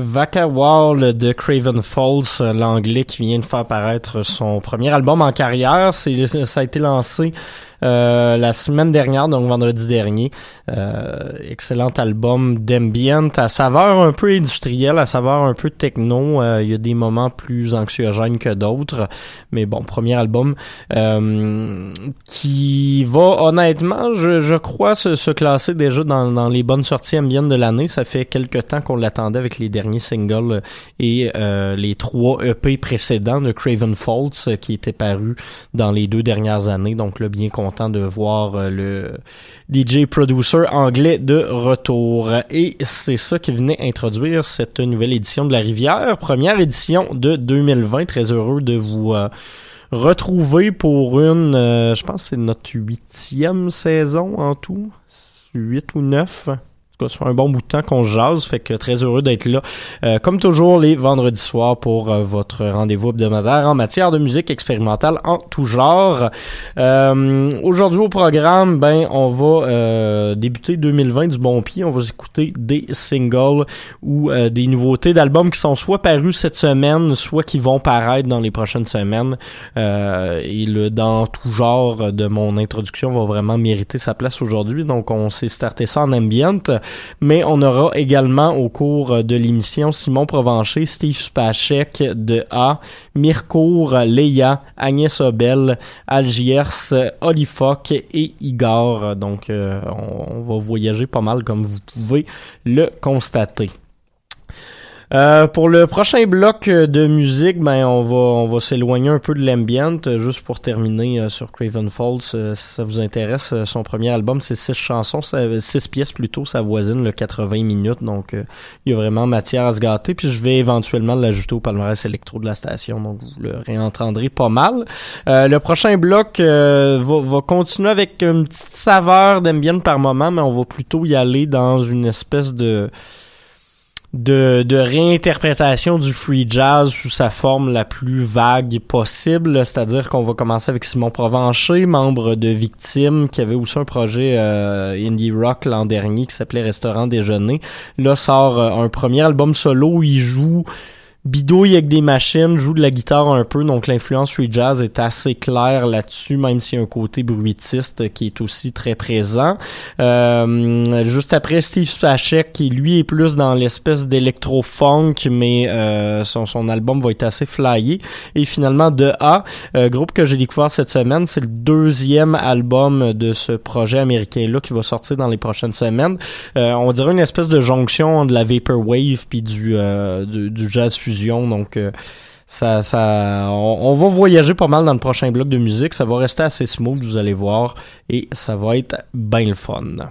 Vaca Wall de Craven Falls, l'anglais qui vient de faire paraître son premier album en carrière. Ça a été lancé euh, la semaine dernière, donc vendredi dernier. Euh, excellent album d'ambient à saveur un peu industrielle, à saveur un peu techno. Euh, il y a des moments plus anxiogènes que d'autres. Mais bon, premier album qui va honnêtement, je, je crois, se, se classer déjà dans, dans, les bonnes sorties ambient de l'année. Ça fait quelques temps qu'on l'attendait avec les derniers singles et les trois EP précédents de Craven Faults qui étaient parus dans les deux dernières années. Donc là, bien content de voir euh, le DJ producer anglais de retour. Et c'est ça qui venait introduire cette nouvelle édition de La Rivière, première édition de 2020. Très heureux de vous euh, retrouver pour une, euh, je pense c'est notre huitième saison en tout, huit ou neuf ça fait un bon bout de temps qu'on jase, fait que très heureux d'être là. Euh, comme toujours, les vendredis soirs pour euh, votre rendez-vous hebdomadaire en matière de musique expérimentale en tout genre. Euh, aujourd'hui au programme, ben on va débuter 2020 du bon pied. On va écouter des singles ou des nouveautés d'albums qui sont soit parus cette semaine, soit qui vont paraître dans les prochaines semaines. et le dans tout genre de mon introduction va vraiment mériter sa place aujourd'hui. Donc on s'est starté ça en ambient mais on aura également au cours de l'émission Simon Provencher, Steve Spacek de A, Mircourt, Leia, Agnès Obel, Algiers, Olifoc et Igor. Donc euh, on va voyager pas mal comme vous pouvez le constater. Euh, pour le prochain bloc de musique, ben on va on va s'éloigner un peu de l'ambient, euh, juste pour terminer euh, sur Craven Falls. si ça vous intéresse, son premier album c'est six chansons, six pièces plutôt, ça voisine le 80 minutes, donc il y a vraiment matière à se gâter. Puis je vais éventuellement l'ajouter au palmarès électro de la station, donc vous le réentendrez pas mal. le prochain bloc va, va continuer avec une petite saveur d'ambient par moment, mais on va plutôt y aller dans une espèce de de, réinterprétation du free jazz sous sa forme la plus vague possible, c'est-à-dire qu'on va commencer avec Simon Provencher, membre de Victime, qui avait aussi un projet euh, indie rock l'an dernier qui s'appelait Restaurant Déjeuner. Là sort euh, un premier album solo où il joue bidouille avec des machines, joue de la guitare un peu, donc l'influence free jazz est assez claire là-dessus, même s'il y a un côté bruitiste qui est aussi très présent. Euh, juste après Steve Spacek, qui lui est plus dans l'espèce d'électro-funk, mais euh, son, son album va être assez flyé. Et finalement, De A, euh, groupe que j'ai découvert cette semaine, c'est le deuxième album de ce projet américain-là qui va sortir dans les prochaines semaines. on dirait une espèce de jonction de la Vaporwave puis du, du, du jazz donc, euh, ça, ça, on, va voyager pas mal dans le prochain bloc de musique. Ça va rester assez smooth, vous allez voir, et ça va être bien le fun.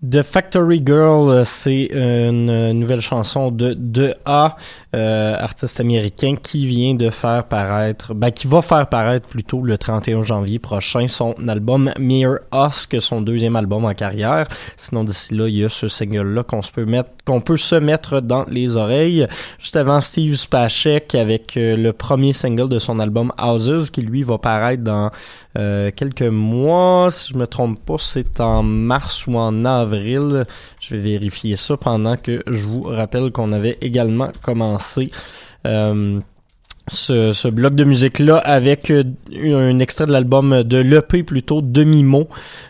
The Factory Girl, euh, c'est une euh, nouvelle chanson de 2A, euh, artiste américain qui vient de faire paraître, ben, qui va faire paraître plutôt le 31 janvier prochain son album Mere Us, que son deuxième album en carrière. Sinon d'ici là, il y a ce single-là qu'on se peut mettre, qu'on peut se mettre dans les oreilles. Juste avant Steve Spacek avec euh, le premier single de son album Houses, qui lui va paraître dans euh, quelques mois, si je me trompe pas, c'est en mars ou en avril. Je vais vérifier ça pendant que je vous rappelle qu'on avait également commencé euh, ce, ce bloc de musique-là avec euh, un extrait de l'album de l'EP plutôt Demi-mot,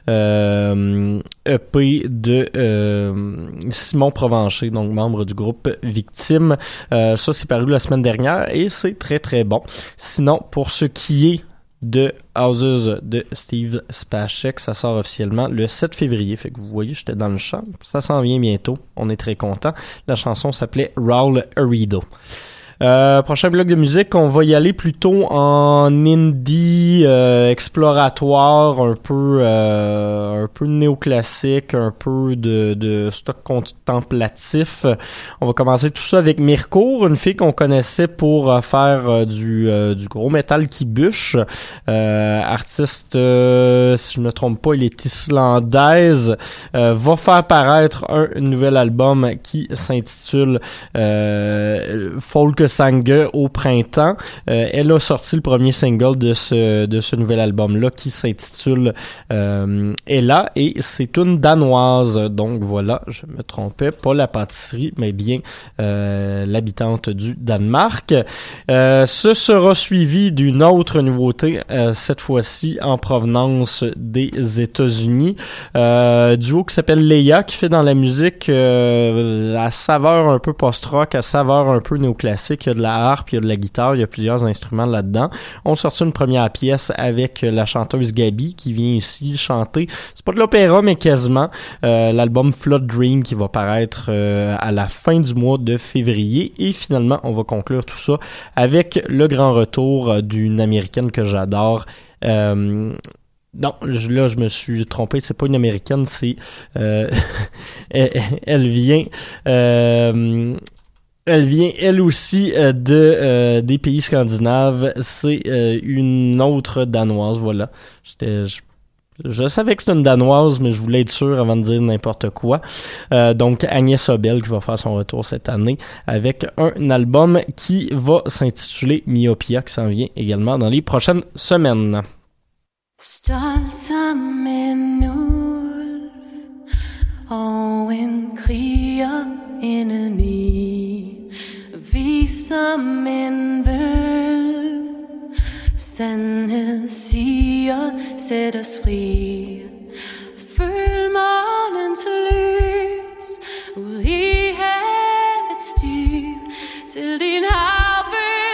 euh, EP de euh, Simon Provencher, donc membre du groupe Victime. Euh, ça, c'est paru la semaine dernière et c'est très très bon. Sinon, pour ce qui est de Houses de Steve Spacek. Ça sort officiellement le 7 février. Fait que vous voyez, j'étais dans le champ. Ça s'en vient bientôt. On est très content. La chanson s'appelait Raul Arido. Euh, prochain bloc de musique, on va y aller plutôt en indie euh, exploratoire, un peu euh, un peu néoclassique, un peu de, de stock contemplatif. On va commencer tout ça avec Mirko, une fille qu'on connaissait pour euh, faire euh, du, euh, du gros métal qui bûche. Artiste, si je me trompe pas, il est islandaise. Va faire paraître un nouvel album qui s'intitule Folk Sangue au printemps. Euh, elle a sorti le premier single de ce de ce nouvel album là qui s'intitule euh, Ella et c'est une danoise. Donc voilà, je me trompais, pas la pâtisserie, mais bien euh, l'habitante du Danemark. Ce sera suivi d'une autre nouveauté, cette fois-ci en provenance des États-Unis. Duo qui s'appelle Leia, qui fait dans la musique à saveur un peu post-rock, à saveur un peu néoclassique. Il y a de la harpe, il y a de la guitare, il y a plusieurs instruments là-dedans. On sorti une première pièce avec la chanteuse Gabi qui vient ici chanter. C'est pas de l'opéra, mais quasiment. Euh, L'album Flood Dream qui va paraître euh, à la fin du mois de février. Et finalement, on va conclure tout ça avec le grand retour euh, d'une américaine que j'adore. Euh, non, là je me suis trompé, c'est pas une américaine, c'est euh, elle, elle vient euh, elle vient elle aussi euh, de euh, des pays scandinaves, c'est euh, une autre danoise, voilà. Je, je savais que c'était une danoise, mais je voulais être sûr avant de dire n'importe quoi. Euh, donc Agnès Obel qui va faire son retour cette année avec un album qui va s'intituler Myopia qui s'en vient également dans les prochaines semaines. Vi som en vølv Sandhed siger, sæt os fri. Følg morgens lys. Ud i havets dyb. Til din havbøl.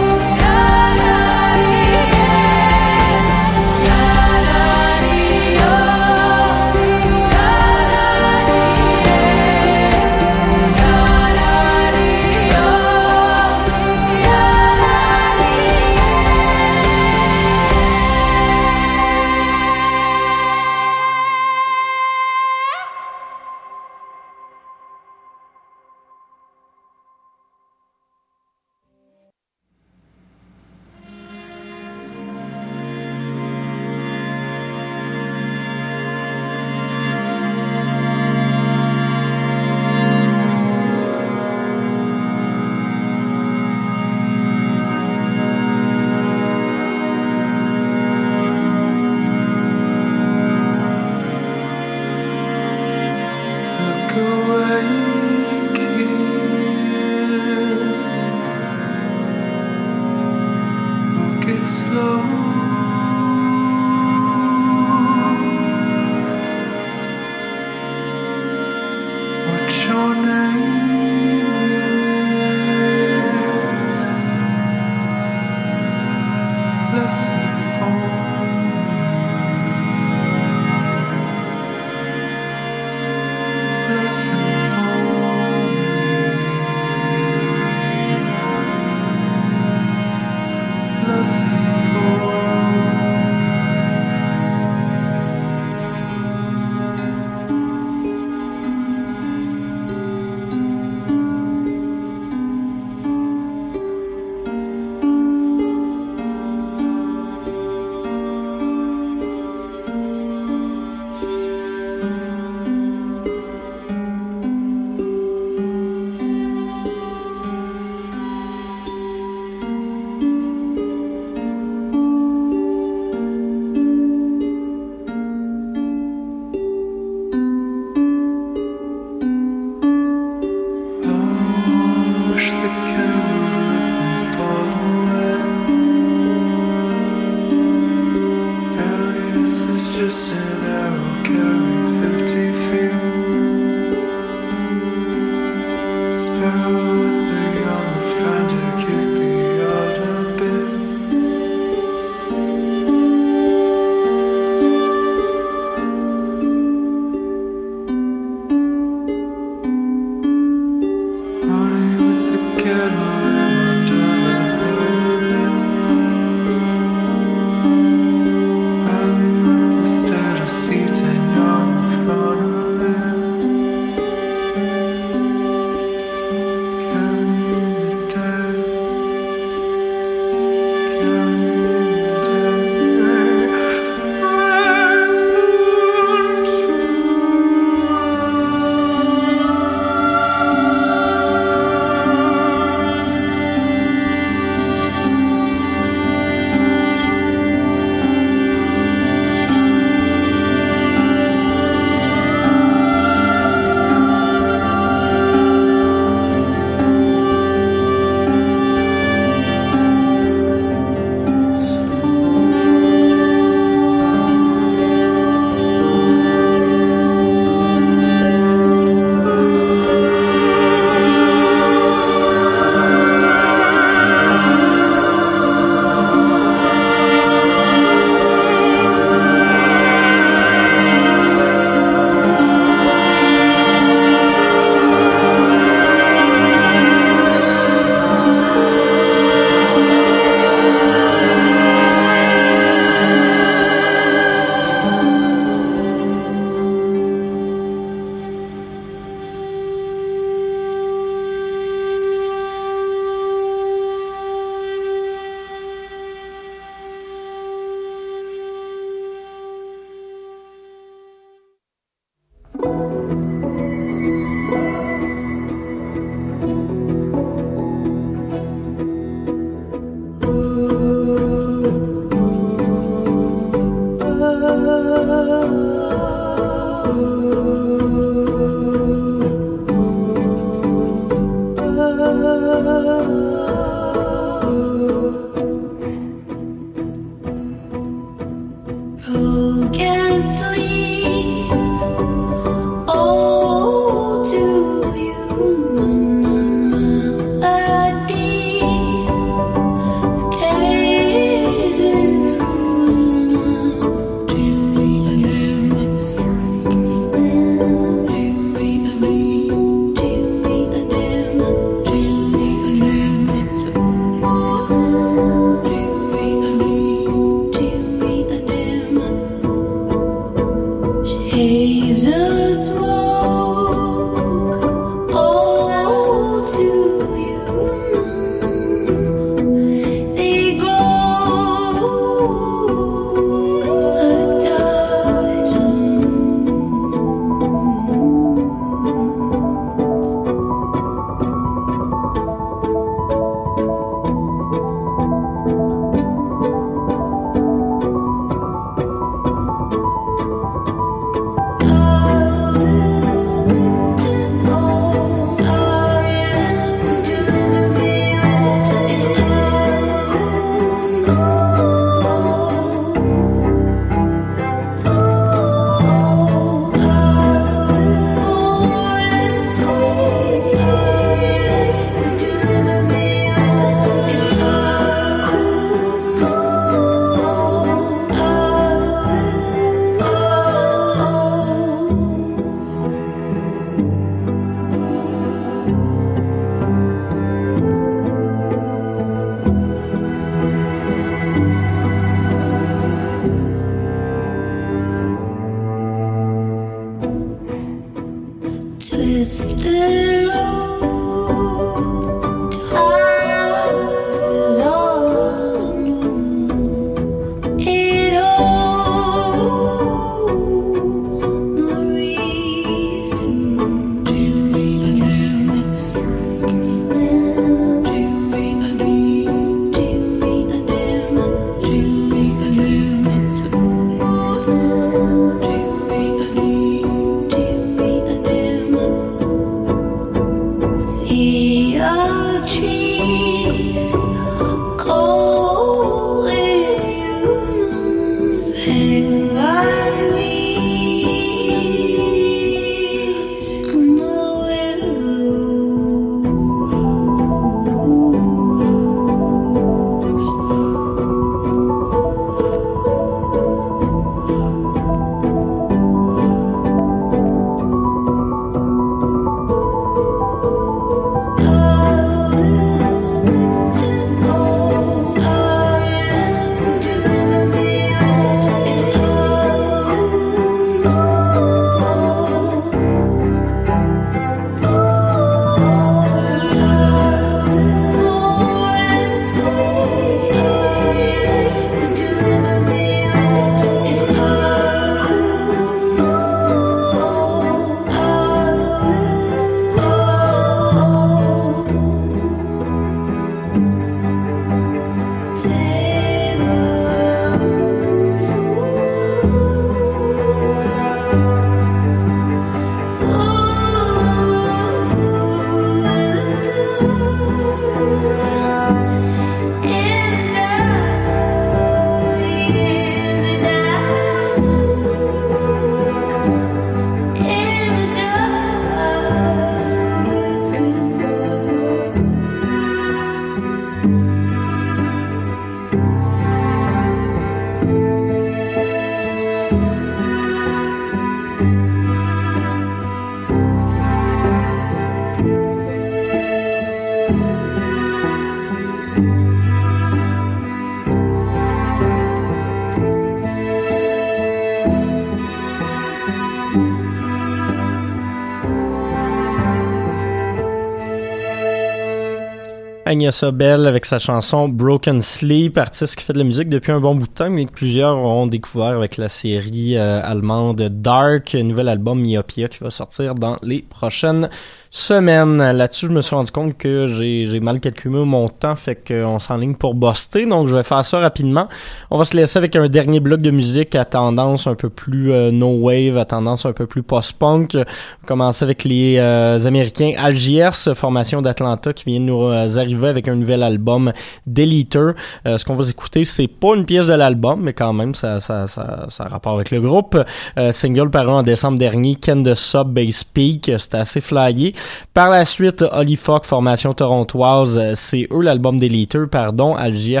Agnès Bell avec sa chanson Broken Sleep, artiste qui fait de la musique depuis un bon bout de temps, mais que plusieurs ont découvert avec la série euh, allemande Dark, nouvel album Myopia qui va sortir dans les prochaines semaines. Là-dessus, je me suis rendu compte que j'ai mal calculé mon temps, fait qu'on s'enligne pour buster, donc je vais faire ça rapidement. On va se laisser avec un dernier bloc de musique à tendance un peu plus euh, no-wave, à tendance un peu plus post-punk. On va commencer avec les euh, Américains Algiers, formation d'Atlanta qui vient de nous arriver avec un nouvel album Deleter. Euh, ce qu'on va écouter, c'est pas une pièce de l'album, mais quand même, ça, ça, ça, ça a rapport avec le groupe. Euh, single paru en décembre dernier, Ken de Sub Base Peak, c'était assez flyé. Par la suite, Holly Fock, formation torontoise, euh, c'est eux l'album Deleter, pardon, Algiers,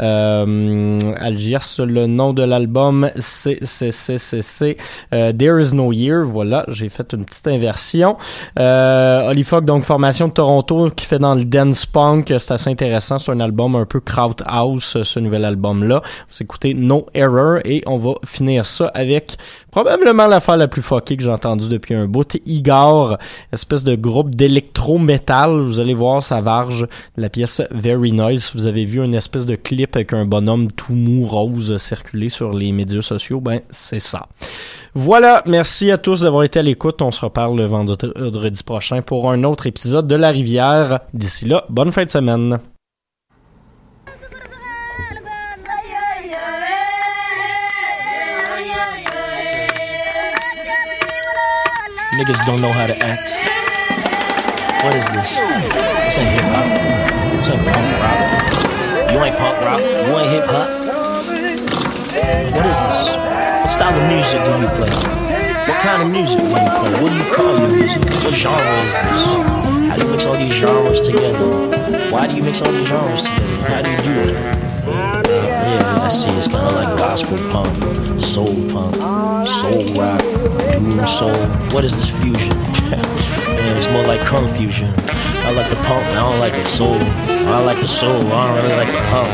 euh, Algiers, le nom de l'album, c'est, c'est, c'est, c'est, c'est euh, There Is No Year, voilà, j'ai fait une petite inversion. Euh, Holly Fock, donc formation de Toronto qui fait dans le dance punk, c'est assez intéressant, c'est un album un peu crowd house, ce nouvel album-là. On va écouter No Error et on va finir ça avec probablement l'affaire la plus fuckée que j'ai entendue depuis un bout, Igor, espèce de groupe d'électro-metal, vous allez voir sa varge, la pièce Very Nice, vous avez vu une espèce de clip avec un bonhomme tout mou rose circuler sur les médias sociaux, ben c'est ça. Voilà, merci à tous d'avoir été à l'écoute, on se reparle le vendredi prochain pour un autre épisode de La Rivière. D'ici là, bonne fin de semaine. Niggas don't know how to act. What is this? This ain't hip hop. This ain't punk rock. You ain't punk rock. You ain't hip hop. What is this? What style of music do you play? What kind of music do you play? What do you call your music? What genre is this? How do you mix all these genres together? Why do you mix all these genres together? How do you do that? Yeah, I see. It's kind of like gospel punk, soul punk, soul rock, doom soul. What is this fusion? yeah, it's more like confusion. I like the punk, I don't like the soul. I like the soul, I don't really like the punk.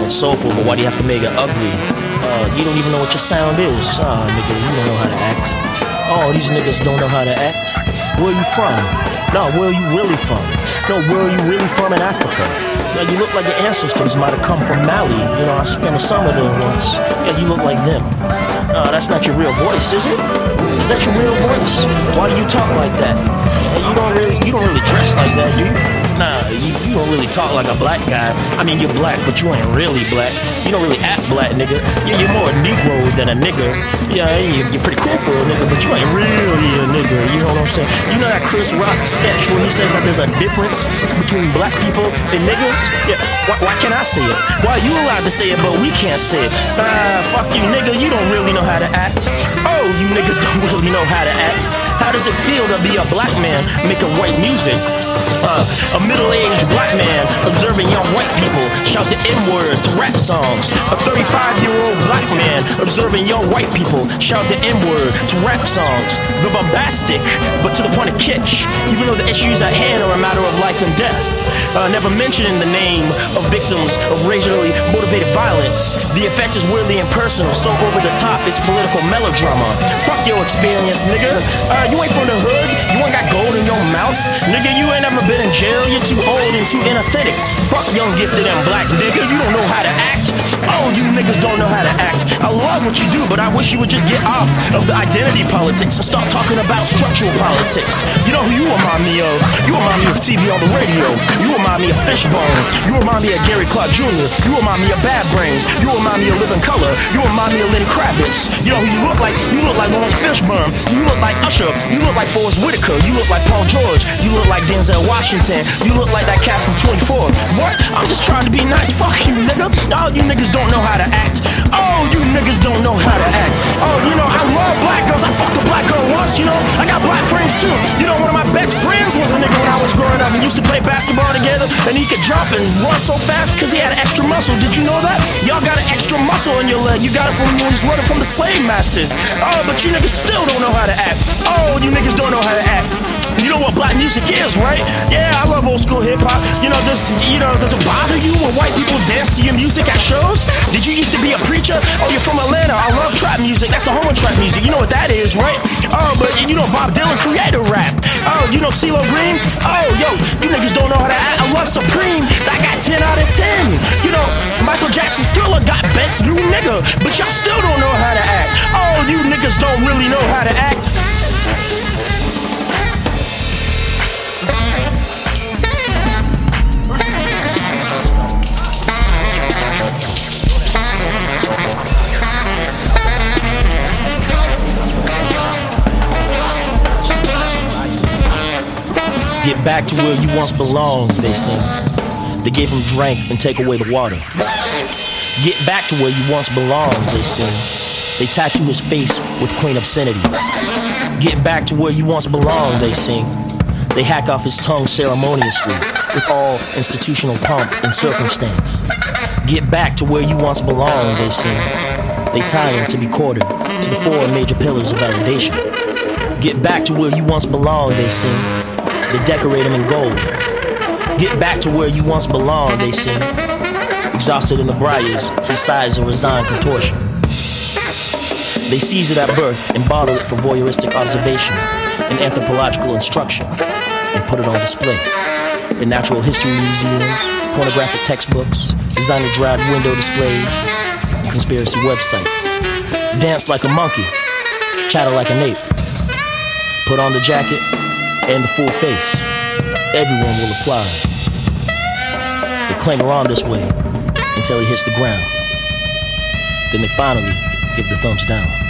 It's soulful, but why do you have to make it ugly? Uh, you don't even know what your sound is. Ah, nigga, you don't know how to act. Oh, these niggas don't know how to act. Where you from? No, where are you really from? No, where are you really from in Africa? Now you look like your ancestors might have come from Mali. You know, I spent a summer there once. Yeah, you look like them. No, that's not your real voice, is it? Is that your real voice? Why do you talk like that? And you don't really, you don't really dress like that, do you? Nah, you, you don't really talk like a black guy. I mean, you're black, but you ain't really black. You don't really act black, nigga. Yeah, you're more a Negro than a nigga. Yeah, you- you're pretty cool for a nigga, but you ain't really a nigga. You know what I'm saying? You know that Chris Rock sketch where he says that there's a difference between black people and niggas? Yeah, why, why can't I say it? Why you allowed to say it, but we can't say it? Ah, fuck you, nigga. You don't really know how to act. Oh, you niggas don't really know how to act. How does it feel to be a black man making white music? Uh, a middle-aged black man observing young white people shout the N-word to rap songs. A 35-year-old black man observing young white people shout the N-word to rap songs. The bombastic, but to the point of kitsch, even though the issues at hand are a matter of life and death. Uh, never mentioning the name of victims of racially motivated violence. The effect is weirdly impersonal, so over the top it's political melodrama. Fuck your experience, nigga. Uh, you ain't from the hood, you ain't got gold in your mouth. Nigga, you ain't ever been in jail, you're too old and too inauthentic. Fuck young, gifted, and black, nigga. You don't know how to act. Oh, you niggas don't know how to act. I love what you do, but I wish you would just get off of the identity politics and start talking about structural politics. You know who you remind me of? You remind me of TV on the radio. You remind me of Fishbone. You remind me of Gary Clark Jr. You remind me of Bad Brains. You remind me of Living Color. You remind me of Lenny Kravitz. You know who you look like? You look like Lawrence Fishburne. You look like Usher. You look like Forrest Whitaker. You look like Paul George. You look like Denzel Washington. You look like that cat from 24. What? I'm just trying to be nice. Fuck you, nigga. All you niggas don't know how to act. Oh, you niggas don't know how to act. Oh, you know, I love black girls. I fucked a black girl once, you know. I got black friends too. You know, one of my best friends was a nigga when I was growing up and used to play basketball together. And he could jump and run so fast because he had extra muscle. Did you know that? Y'all got an extra muscle in your leg. You got it from when he was running from the slave masters. Oh, but you niggas still don't know how to act. Oh, you niggas don't know how to act. You know what black music is, right? Yeah, I love old school hip hop. You know, does you know does it bother you when white people dance to your music at shows? Did you used to be a preacher? Oh, you're from Atlanta. I love trap music. That's the home of trap music. You know what that is, right? Oh, but you know Bob Dylan created rap. Oh, you know CeeLo Green? Oh, yo, you niggas don't know how to act. I love Supreme. I got 10 out of 10. Back to where you once belonged, they sing. They gave him drink and take away the water. Get back to where you once belonged, they sing. They tattoo his face with quaint obscenities. Get back to where you once belonged, they sing. They hack off his tongue ceremoniously with all institutional pomp and circumstance. Get back to where you once belonged, they sing. They tie him to be quartered to the four major pillars of validation. Get back to where you once belonged, they sing. They decorate them in gold. Get back to where you once belonged, they sing. Exhausted in the briars, he sighs in resigned contortion. They seize it at birth and bottle it for voyeuristic observation and anthropological instruction and put it on display in natural history museums, pornographic textbooks, designer drag window displays, conspiracy websites. Dance like a monkey, chatter like an ape. Put on the jacket and the full face. Everyone will apply. They clanger on this way until he hits the ground. Then they finally give the thumbs down.